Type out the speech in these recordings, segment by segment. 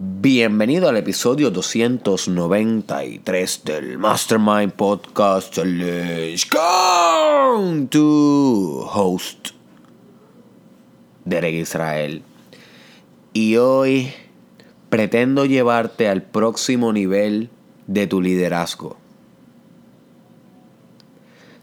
Bienvenido al episodio 293 del Mastermind Podcast Challenge con tu host, Derek Israel. Y hoy pretendo llevarte al próximo nivel de tu liderazgo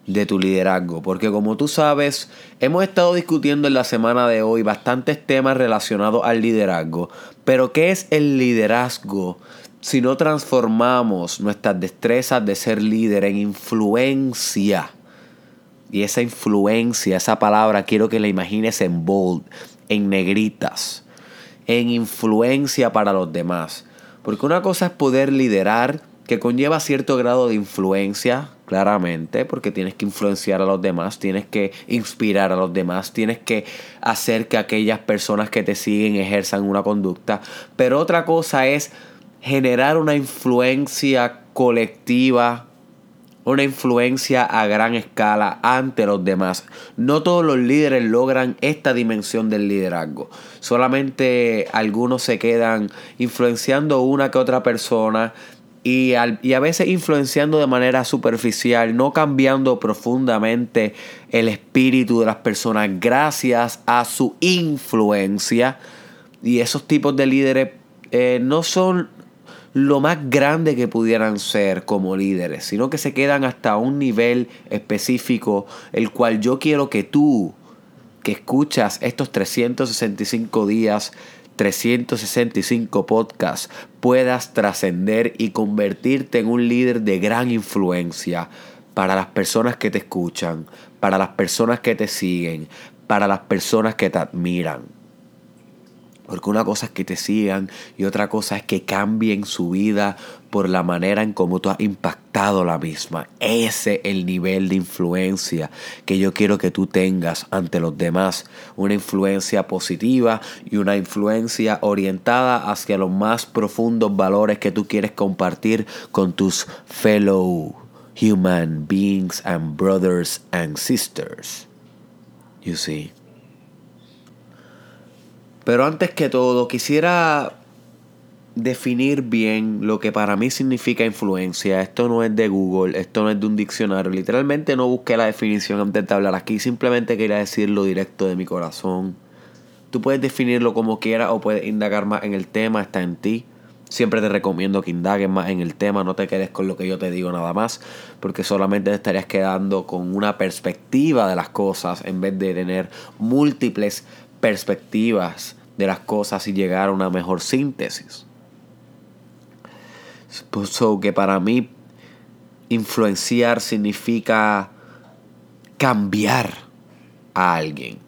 de tu liderazgo. Porque como tú sabes, hemos estado discutiendo en la semana de hoy bastantes temas relacionados al liderazgo. Pero ¿qué es el liderazgo si no transformamos nuestras destrezas de ser líder en influencia? Y esa influencia, esa palabra, quiero que la imagines en bold, en negritas, en influencia para los demás. Porque una cosa es poder liderar, que conlleva cierto grado de influencia, claramente, porque tienes que influenciar a los demás, tienes que inspirar a los demás, tienes que hacer que aquellas personas que te siguen ejerzan una conducta. Pero otra cosa es generar una influencia colectiva, una influencia a gran escala ante los demás. No todos los líderes logran esta dimensión del liderazgo. Solamente algunos se quedan influenciando una que otra persona, y, a veces influenciando de manera superficial, no cambiando profundamente el espíritu de las personas gracias a su influencia. Y esos tipos de líderes eh, no son lo más grande que pudieran ser como líderes, sino que se quedan hasta un nivel específico, el cual yo quiero que tú, que escuchas estos 365 días 365 podcasts puedas trascender y convertirte en un líder de gran influencia para las personas que te escuchan, para las personas que te siguen, para las personas que te admiran. Porque una cosa es que te sigan y otra cosa es que cambien su vida por la manera en cómo tú has impactado la misma. Ese es el nivel de influencia que yo quiero que tú tengas ante los demás. Una influencia positiva y una influencia orientada hacia los más profundos valores que tú quieres compartir con tus fellow human beings and brothers and sisters. You see. Pero antes que todo, quisiera definir bien lo que para mí significa influencia. Esto no es de Google, esto no es de un diccionario. Literalmente no busqué la definición antes de hablar aquí, simplemente quería decirlo directo de mi corazón. Tú puedes definirlo como quieras o puedes indagar más en el tema, está en ti. Siempre te recomiendo que indagues más en el tema, no te quedes con lo que yo te digo nada más, porque solamente te estarías quedando con una perspectiva de las cosas en vez de tener múltiples perspectivas de las cosas y llegar a una mejor síntesis. So que para mí influenciar significa cambiar a alguien.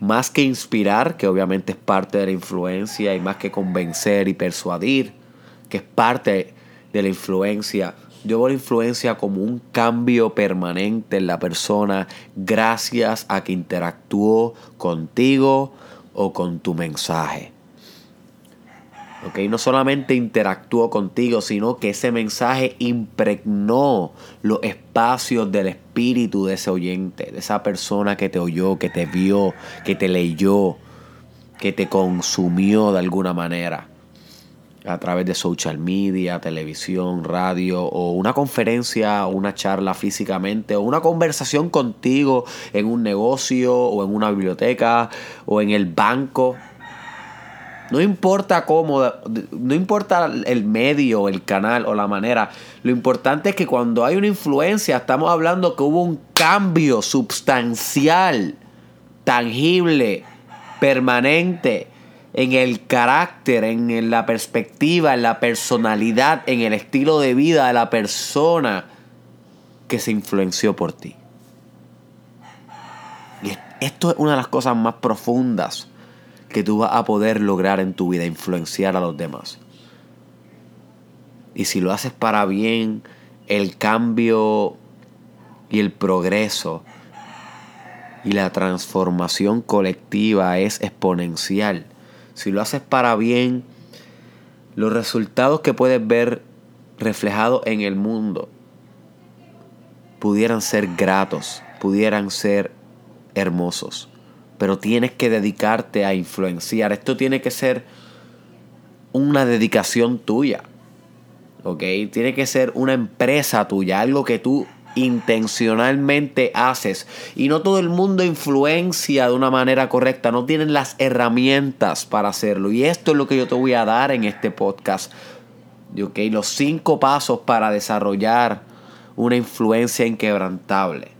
Más que inspirar, que obviamente es parte de la influencia, y más que convencer y persuadir, que es parte de la influencia, yo veo la influencia como un cambio permanente en la persona gracias a que interactuó contigo o con tu mensaje. Okay, no solamente interactuó contigo, sino que ese mensaje impregnó los espacios del espíritu de ese oyente, de esa persona que te oyó, que te vio, que te leyó, que te consumió de alguna manera a través de social media, televisión, radio o una conferencia o una charla físicamente o una conversación contigo en un negocio o en una biblioteca o en el banco. No importa cómo, no importa el medio, el canal o la manera. Lo importante es que cuando hay una influencia, estamos hablando que hubo un cambio sustancial, tangible, permanente en el carácter, en la perspectiva, en la personalidad, en el estilo de vida de la persona que se influenció por ti. Y esto es una de las cosas más profundas que tú vas a poder lograr en tu vida, influenciar a los demás. Y si lo haces para bien, el cambio y el progreso y la transformación colectiva es exponencial si lo haces para bien, los resultados que puedes ver reflejados en el mundo pudieran ser gratos, pudieran ser hermosos. Pero tienes que dedicarte a influenciar. Esto tiene que ser una dedicación tuya. ¿Ok? Tiene que ser una empresa tuya, algo que tú intencionalmente haces. Y no todo el mundo influencia de una manera correcta, no tienen las herramientas para hacerlo. Y esto es lo que yo te voy a dar en este podcast. ¿Ok? Los cinco pasos para desarrollar una influencia inquebrantable.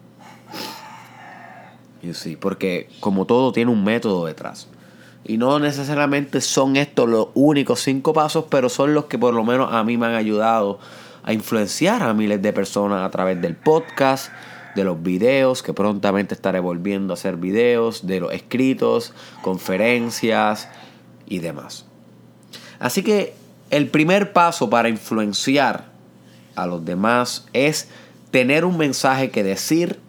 Y sí, porque como todo tiene un método detrás. Y no necesariamente son estos los únicos cinco pasos, pero son los que por lo menos a mí me han ayudado a influenciar a miles de personas a través del podcast, de los videos, que prontamente estaré volviendo a hacer videos, de los escritos, conferencias y demás. Así que el primer paso para influenciar a los demás es tener un mensaje que decir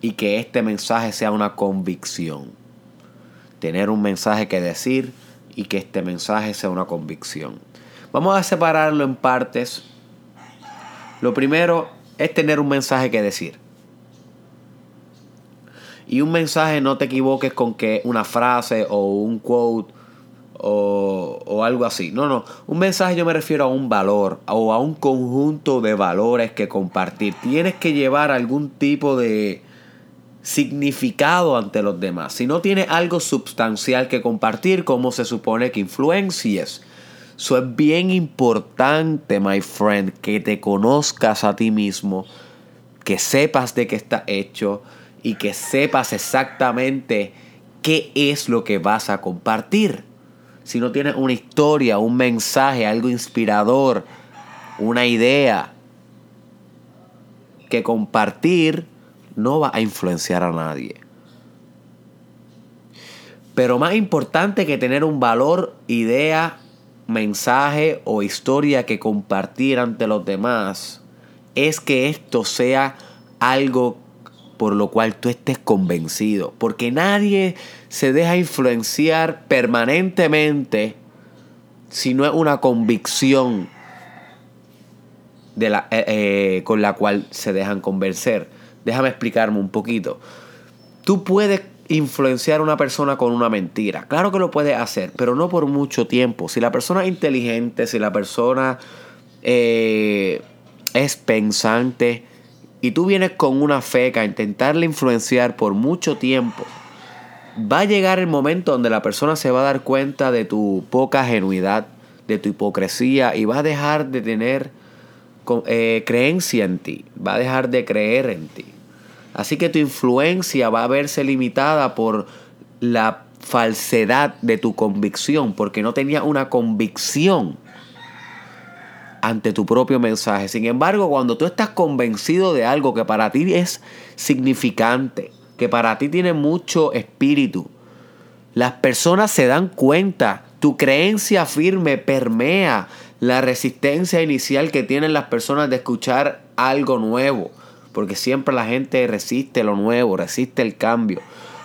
y que este mensaje sea una convicción. Tener un mensaje que decir y que este mensaje sea una convicción. Vamos a separarlo en partes. Lo primero es tener un mensaje que decir. Y un mensaje no te equivoques con que una frase o un quote o, algo así. No, no. Un mensaje yo me refiero a un valor o a un conjunto de valores que compartir. Tienes que llevar algún tipo de significado ante los demás. Si no tienes algo sustancial que compartir, ¿cómo se supone que influencies? Eso es bien importante, my friend, que te conozcas a ti mismo, que sepas de qué está hecho y que sepas exactamente qué es lo que vas a compartir si no tienes una historia, un mensaje, algo inspirador, una idea que compartir, no va a influenciar a nadie. Pero más importante que tener un valor, idea, mensaje o historia que compartir ante los demás, es que esto sea algo por lo cual tú estés convencido. Porque nadie se deja influenciar permanentemente si no es una convicción de la, eh, eh, con la cual se dejan convencer. Déjame explicarme un poquito. Tú puedes influenciar a una persona con una mentira. Claro que lo puedes hacer, pero no por mucho tiempo. Si la persona es inteligente, si la persona eh, es pensante, y tú vienes con una feca a intentarle influenciar por mucho tiempo, va a llegar el momento donde la persona se va a dar cuenta de tu poca genuidad, de tu hipocresía y va a dejar de tener eh, creencia en ti, va a dejar de creer en ti. Así que tu influencia va a verse limitada por la falsedad de tu convicción, porque no tenía una convicción ante tu propio mensaje. Sin embargo, cuando tú estás convencido de algo que para ti es significante, que para ti tiene mucho espíritu, las personas se dan cuenta, tu creencia firme permea la resistencia inicial que tienen las personas de escuchar algo nuevo, porque siempre la gente resiste lo nuevo, resiste el cambio.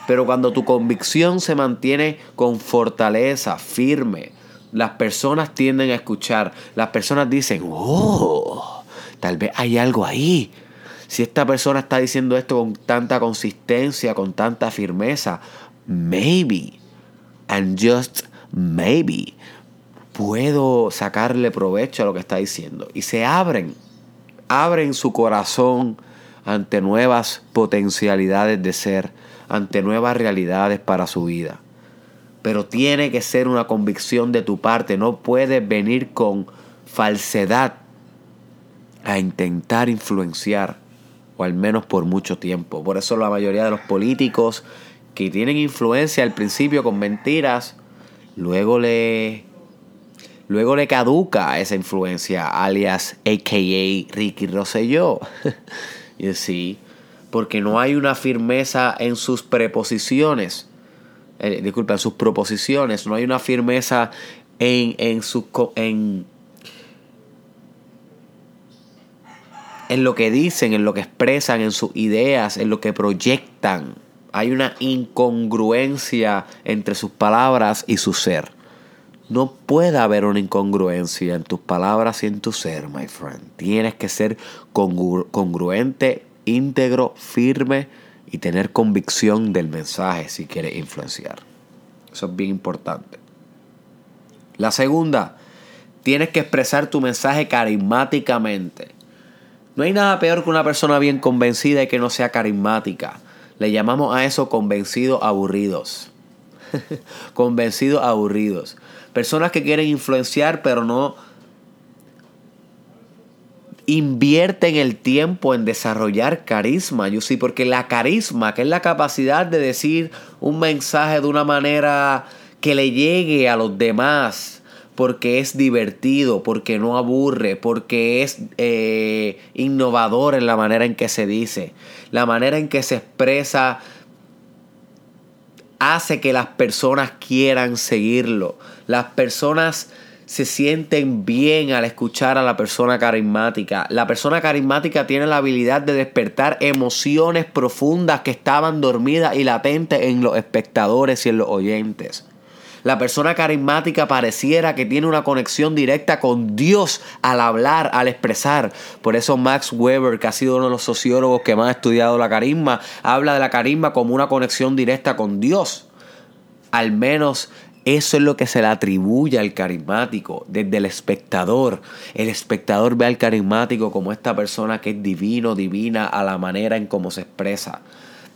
Pero cuando tu convicción se mantiene con fortaleza, firme, las personas tienden a escuchar. Las personas dicen, oh, tal vez hay algo ahí. Si esta persona está diciendo esto con tanta consistencia, con tanta firmeza, maybe, and just maybe, puedo sacarle provecho a lo que está diciendo. Y se abren, abren su corazón ante nuevas potencialidades de ser, ante nuevas realidades para su vida pero tiene que ser una convicción de tu parte. No puedes venir con falsedad a intentar influenciar, o al menos por mucho tiempo. Por eso la mayoría de los políticos que tienen influencia al principio con mentiras, luego le, luego le caduca esa influencia, alias AKA Ricky Rosselló. y sí, porque no hay una firmeza en sus preposiciones eh, disculpa, en sus proposiciones, no hay una firmeza en, en, en, en lo que dicen, en lo que expresan, en sus ideas, en lo que proyectan. Hay una incongruencia entre sus palabras y su ser. No puede haber una incongruencia en tus palabras y en tu ser, my friend. Tienes que ser congruente, íntegro, firme y tener convicción del mensaje si quieres influenciar. Eso es bien importante. La segunda, tienes que expresar tu mensaje carismáticamente. No hay nada peor que una persona bien convencida y que no sea carismática. Le llamamos a eso convencidos aburridos. convencidos aburridos. Personas que quieren influenciar pero no invierten el tiempo en desarrollar carisma. Yo sí, porque la carisma, que es la capacidad de decir un mensaje de una manera que le llegue a los demás, porque es divertido, porque no aburre, porque es eh, innovador en la manera en que se dice, la manera en que se expresa hace que las personas quieran seguirlo. Las personas se sienten bien al escuchar a la persona carismática. La persona carismática tiene la habilidad de despertar emociones profundas que estaban dormidas y latentes en los espectadores y en los oyentes. La persona carismática pareciera que tiene una conexión directa con Dios al hablar, al expresar. Por eso Max Weber, que ha sido uno de los sociólogos que más ha estudiado la carisma, habla de la carisma como una conexión directa con Dios. Al menos eso es lo que se le atribuye al carismático, desde el espectador. El espectador ve al carismático como esta persona que es divino, divina a la manera en cómo se expresa.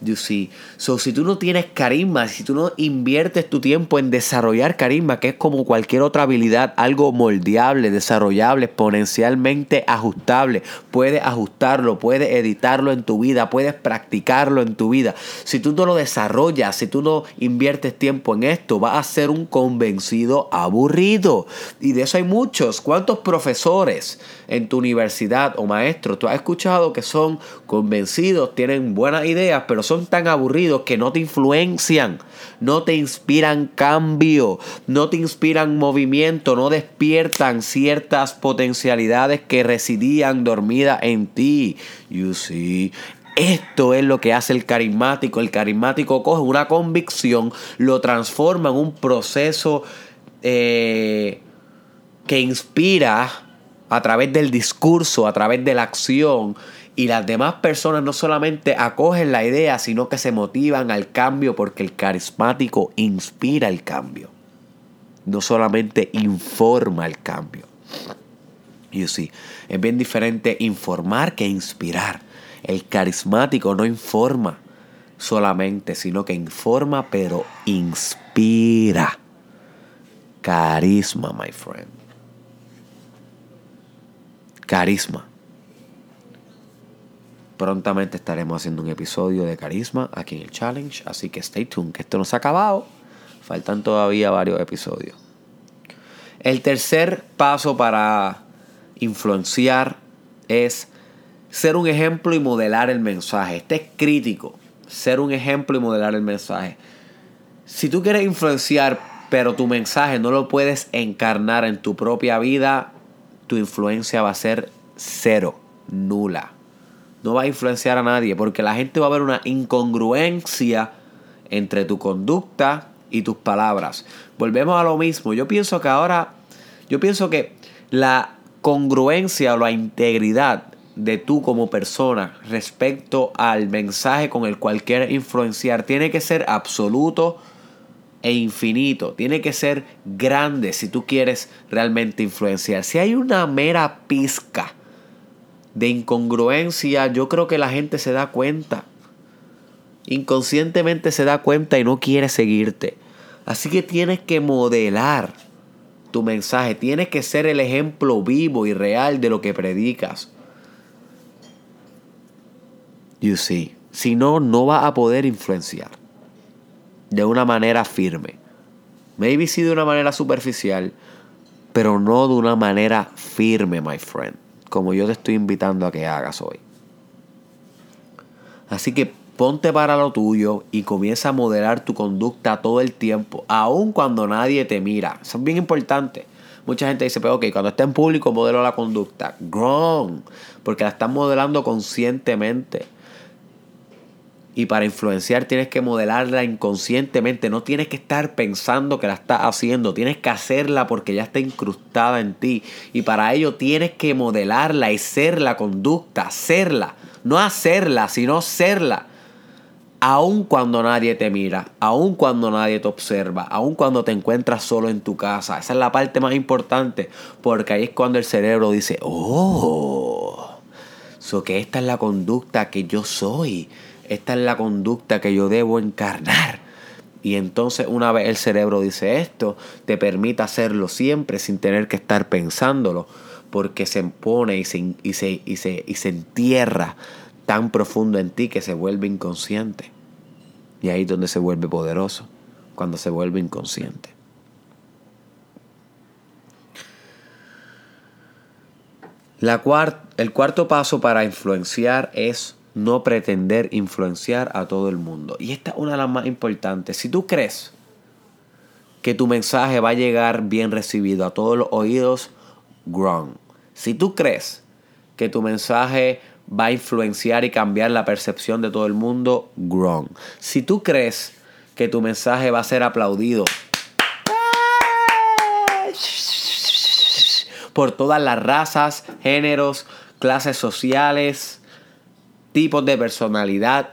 You see. So, si tú no tienes carisma, si tú no inviertes tu tiempo en desarrollar carisma, que es como cualquier otra habilidad, algo moldeable, desarrollable, exponencialmente ajustable, puedes ajustarlo, puedes editarlo en tu vida, puedes practicarlo en tu vida. Si tú no lo desarrollas, si tú no inviertes tiempo en esto, vas a ser un convencido aburrido. Y de eso hay muchos. ¿Cuántos profesores en tu universidad o maestros tú has escuchado que son convencidos, tienen buenas ideas, pero son tan aburridos que no te influencian, no te inspiran cambio, no te inspiran movimiento, no despiertan ciertas potencialidades que residían dormidas en ti. You see, esto es lo que hace el carismático. El carismático coge una convicción, lo transforma en un proceso eh, que inspira a través del discurso, a través de la acción, y las demás personas no solamente acogen la idea, sino que se motivan al cambio porque el carismático inspira el cambio. No solamente informa el cambio. You see, es bien diferente informar que inspirar. El carismático no informa solamente, sino que informa pero inspira. Carisma, my friend. Carisma. Prontamente estaremos haciendo un episodio de Carisma aquí en el Challenge, así que stay tuned, que esto no se ha acabado. Faltan todavía varios episodios. El tercer paso para influenciar es ser un ejemplo y modelar el mensaje. Este es crítico, ser un ejemplo y modelar el mensaje. Si tú quieres influenciar, pero tu mensaje no lo puedes encarnar en tu propia vida, tu influencia va a ser cero, nula no va a influenciar a nadie porque la gente va a ver una incongruencia entre tu conducta y tus palabras. Volvemos a lo mismo. Yo pienso que ahora, yo pienso que la congruencia o la integridad de tú como persona respecto al mensaje con el cual quieres influenciar tiene que ser absoluto e infinito. Tiene que ser grande si tú quieres realmente influenciar. Si hay una mera pizca de incongruencia, yo creo que la gente se da cuenta. Inconscientemente se da cuenta y no quiere seguirte. Así que tienes que modelar tu mensaje. Tienes que ser el ejemplo vivo y real de lo que predicas. You see. Si no, no vas a poder influenciar de una manera firme. Maybe sí de una manera superficial, pero no de una manera firme, my friend como yo te estoy invitando a que hagas hoy. Así que ponte para lo tuyo y comienza a modelar tu conducta todo el tiempo, aun cuando nadie te mira. Eso es bien importante. Mucha gente dice, pero ok, cuando está en público modelo la conducta. Wrong, porque la estás modelando conscientemente. Y para influenciar tienes que modelarla inconscientemente. No tienes que estar pensando que la estás haciendo. Tienes que hacerla porque ya está incrustada en ti. Y para ello tienes que modelarla y ser la conducta. Serla. No hacerla, sino serla. Aun cuando nadie te mira, aun cuando nadie te observa, aun cuando te encuentras solo en tu casa. Esa es la parte más importante, porque ahí es cuando el cerebro dice, oh, so que esta es la conducta que yo soy, esta es la conducta que yo debo encarnar. Y entonces una vez el cerebro dice esto, te permite hacerlo siempre sin tener que estar pensándolo, porque se impone y se, y se, y se, y se entierra tan profundo en ti que se vuelve inconsciente. Y ahí es donde se vuelve poderoso, cuando se vuelve inconsciente. La el cuarto paso para influenciar es no pretender influenciar a todo el mundo. Y esta es una de las más importantes. Si tú crees que tu mensaje va a llegar bien recibido a todos los oídos, wrong. Si tú crees que tu mensaje va a influenciar y cambiar la percepción de todo el mundo, wrong. Si tú crees que tu mensaje va a ser aplaudido por todas las razas, géneros, clases sociales, tipos de personalidad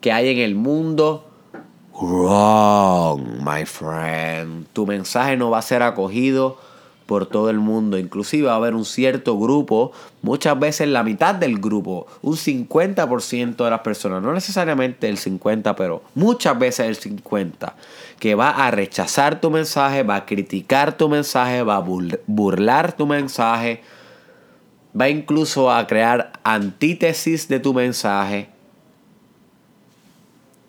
que hay en el mundo, wrong, my friend. Tu mensaje no va a ser acogido por todo el mundo. Inclusive va a haber un cierto grupo, muchas veces la mitad del grupo, un 50% de las personas, no necesariamente el 50%, pero muchas veces el 50%, que va a rechazar tu mensaje, va a criticar tu mensaje, va a burlar tu mensaje, va incluso a crear antítesis de tu mensaje,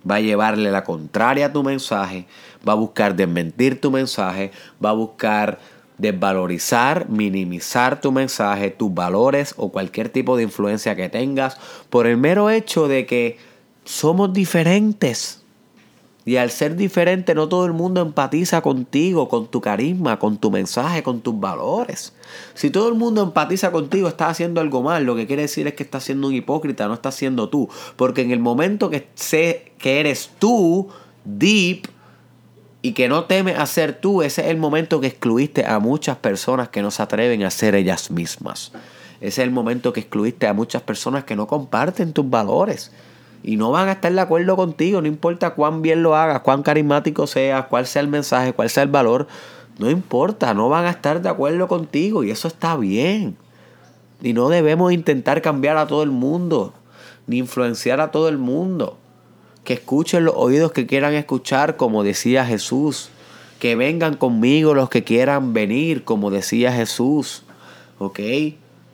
va a llevarle la contraria a tu mensaje, va a buscar desmentir tu mensaje, va a buscar desvalorizar, minimizar tu mensaje, tus valores o cualquier tipo de influencia que tengas por el mero hecho de que somos diferentes. Y al ser diferente no todo el mundo empatiza contigo, con tu carisma, con tu mensaje, con tus valores. Si todo el mundo empatiza contigo, estás haciendo algo mal. Lo que quiere decir es que estás siendo un hipócrita, no estás siendo tú. Porque en el momento que sé que eres tú, deep, y que no temes hacer tú, ese es el momento que excluiste a muchas personas que no se atreven a ser ellas mismas. Ese es el momento que excluiste a muchas personas que no comparten tus valores y no van a estar de acuerdo contigo, no importa cuán bien lo hagas, cuán carismático seas, cuál sea el mensaje, cuál sea el valor, no importa, no van a estar de acuerdo contigo y eso está bien. Y no debemos intentar cambiar a todo el mundo, ni influenciar a todo el mundo que escuchen los oídos que quieran escuchar, como decía Jesús. Que vengan conmigo los que quieran venir, como decía Jesús. ¿Ok?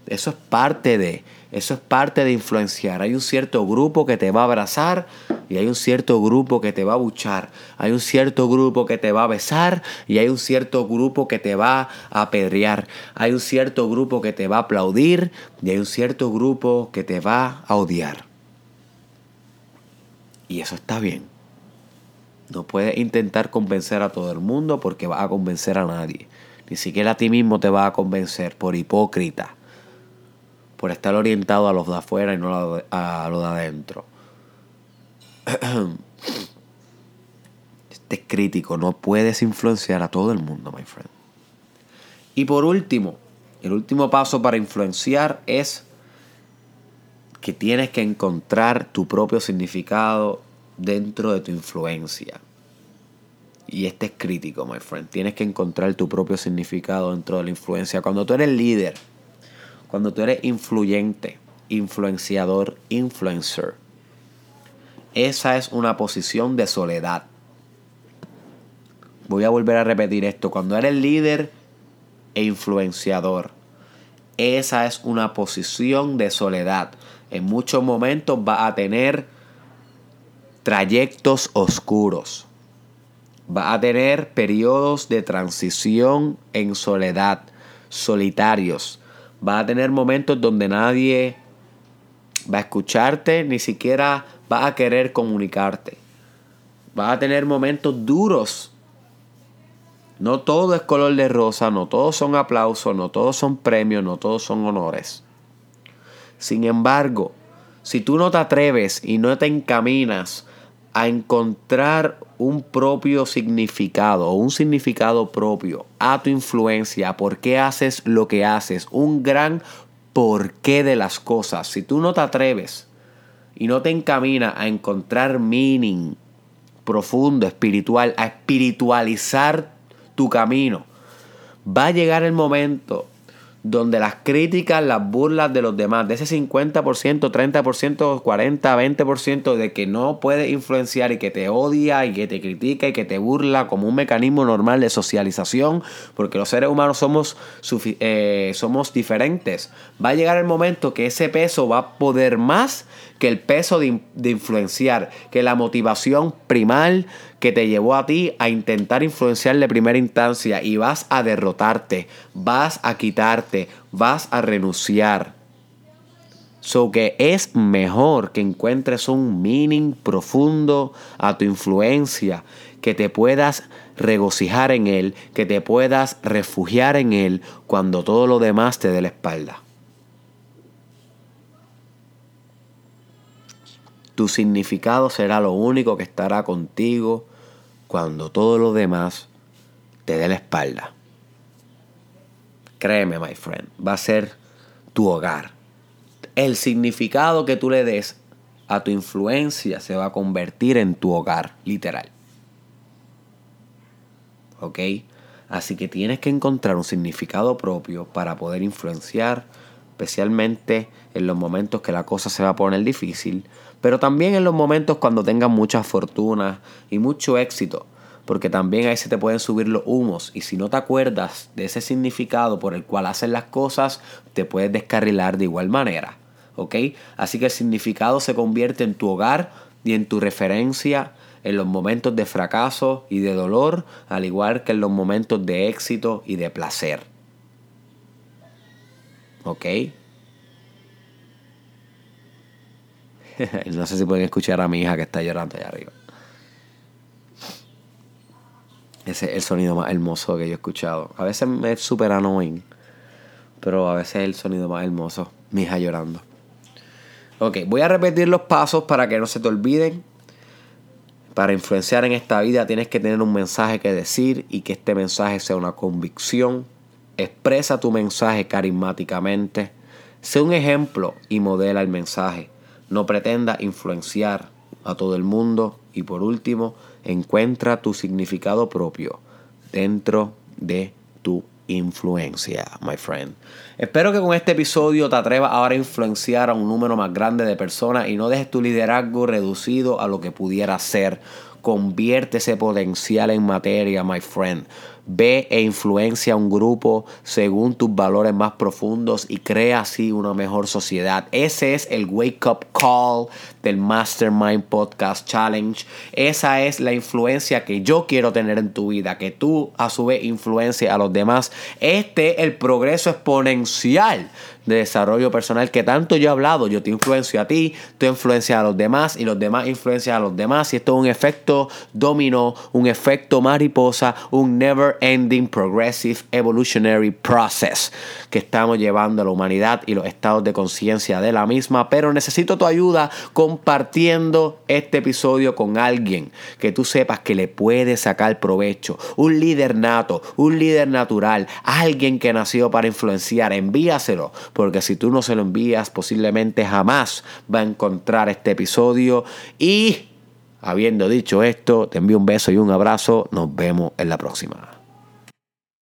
Eso es parte de, eso es parte de influenciar. Hay un cierto grupo que te va a abrazar y hay un cierto grupo que te va a buchar. Hay un cierto grupo que te va a besar y hay un cierto grupo que te va a apedrear. Hay un cierto grupo que te va a aplaudir y hay un cierto grupo que te va a odiar. Y eso está bien. No puedes intentar convencer a todo el mundo porque vas a convencer a nadie. Ni siquiera a ti mismo te vas a convencer por hipócrita. Por estar orientado a los de afuera y no a los de adentro. Este es crítico. No puedes influenciar a todo el mundo, my friend. Y por último, el último paso para influenciar es que tienes que encontrar tu propio significado dentro de tu influencia. Y este es crítico, my friend. Tienes que encontrar tu propio significado dentro de la influencia. Cuando tú eres líder, cuando tú eres influyente, influenciador, influencer, esa es una posición de soledad. Voy a volver a repetir esto. Cuando eres líder e influenciador, esa es una posición de soledad en muchos momentos va a tener trayectos oscuros. Va a tener periodos de transición en soledad, solitarios. Va a tener momentos donde nadie va a escucharte, ni siquiera va a querer comunicarte. Va a tener momentos duros. No todo es color de rosa, no todos son aplausos, no todos son premios, no todos son honores. Sin embargo, si tú no te atreves y no te encaminas a encontrar un propio significado un significado propio a tu influencia, por qué haces lo que haces, un gran porqué de las cosas, si tú no te atreves y no te encamina a encontrar meaning profundo, espiritual, a espiritualizar tu camino, va a llegar el momento donde las críticas, las burlas de los demás, de ese 50%, 30%, 40%, 20% de que no puede influenciar y que te odia y que te critica y que te burla como un mecanismo normal de socialización, porque los seres humanos somos, eh, somos diferentes, va a llegar el momento que ese peso va a poder más que el peso de, de influenciar, que la motivación primal que te llevó a ti a intentar influenciar de primera instancia y vas a derrotarte, vas a quitarte, vas a renunciar. So que es mejor que encuentres un meaning profundo a tu influencia, que te puedas regocijar en él, que te puedas refugiar en él cuando todo lo demás te dé la espalda. Tu significado será lo único que estará contigo cuando todo lo demás te dé la espalda. Créeme, my friend, va a ser tu hogar. El significado que tú le des a tu influencia se va a convertir en tu hogar, literal. ¿Ok? Así que tienes que encontrar un significado propio para poder influenciar, especialmente en los momentos que la cosa se va a poner difícil, pero también en los momentos cuando tengas mucha fortuna y mucho éxito, porque también ahí se te pueden subir los humos y si no te acuerdas de ese significado por el cual haces las cosas, te puedes descarrilar de igual manera, ¿ok? Así que el significado se convierte en tu hogar y en tu referencia en los momentos de fracaso y de dolor, al igual que en los momentos de éxito y de placer. ¿Ok? no sé si pueden escuchar a mi hija que está llorando allá arriba. Ese es el sonido más hermoso que yo he escuchado. A veces es súper annoying, pero a veces es el sonido más hermoso. Mi hija llorando. Ok, voy a repetir los pasos para que no se te olviden. Para influenciar en esta vida tienes que tener un mensaje que decir y que este mensaje sea una convicción. Expresa tu mensaje carismáticamente. Sé un ejemplo y modela el mensaje. No pretenda influenciar a todo el mundo. Y por último, encuentra tu significado propio dentro de tu influencia, my friend. Espero que con este episodio te atrevas ahora a influenciar a un número más grande de personas y no dejes tu liderazgo reducido a lo que pudiera ser. Convierte ese potencial en materia, my friend. Ve e influencia a un grupo según tus valores más profundos y crea así una mejor sociedad. Ese es el wake up call del Mastermind Podcast Challenge. Esa es la influencia que yo quiero tener en tu vida, que tú a su vez influencia a los demás. Este es el progreso exponencial de desarrollo personal que tanto yo he hablado. Yo te influencio a ti, tú influencias a los demás y los demás influencian a los demás. Y esto es un efecto dominó, un efecto mariposa, un never ending progressive evolutionary process que estamos llevando a la humanidad y los estados de conciencia de la misma. Pero necesito tu ayuda compartiendo este episodio con alguien que tú sepas que le puede sacar provecho. Un líder nato, un líder natural, alguien que nació para influenciar. Envíaselo porque si tú no se lo envías, posiblemente jamás va a encontrar este episodio. Y habiendo dicho esto, te envío un beso y un abrazo. Nos vemos en la próxima.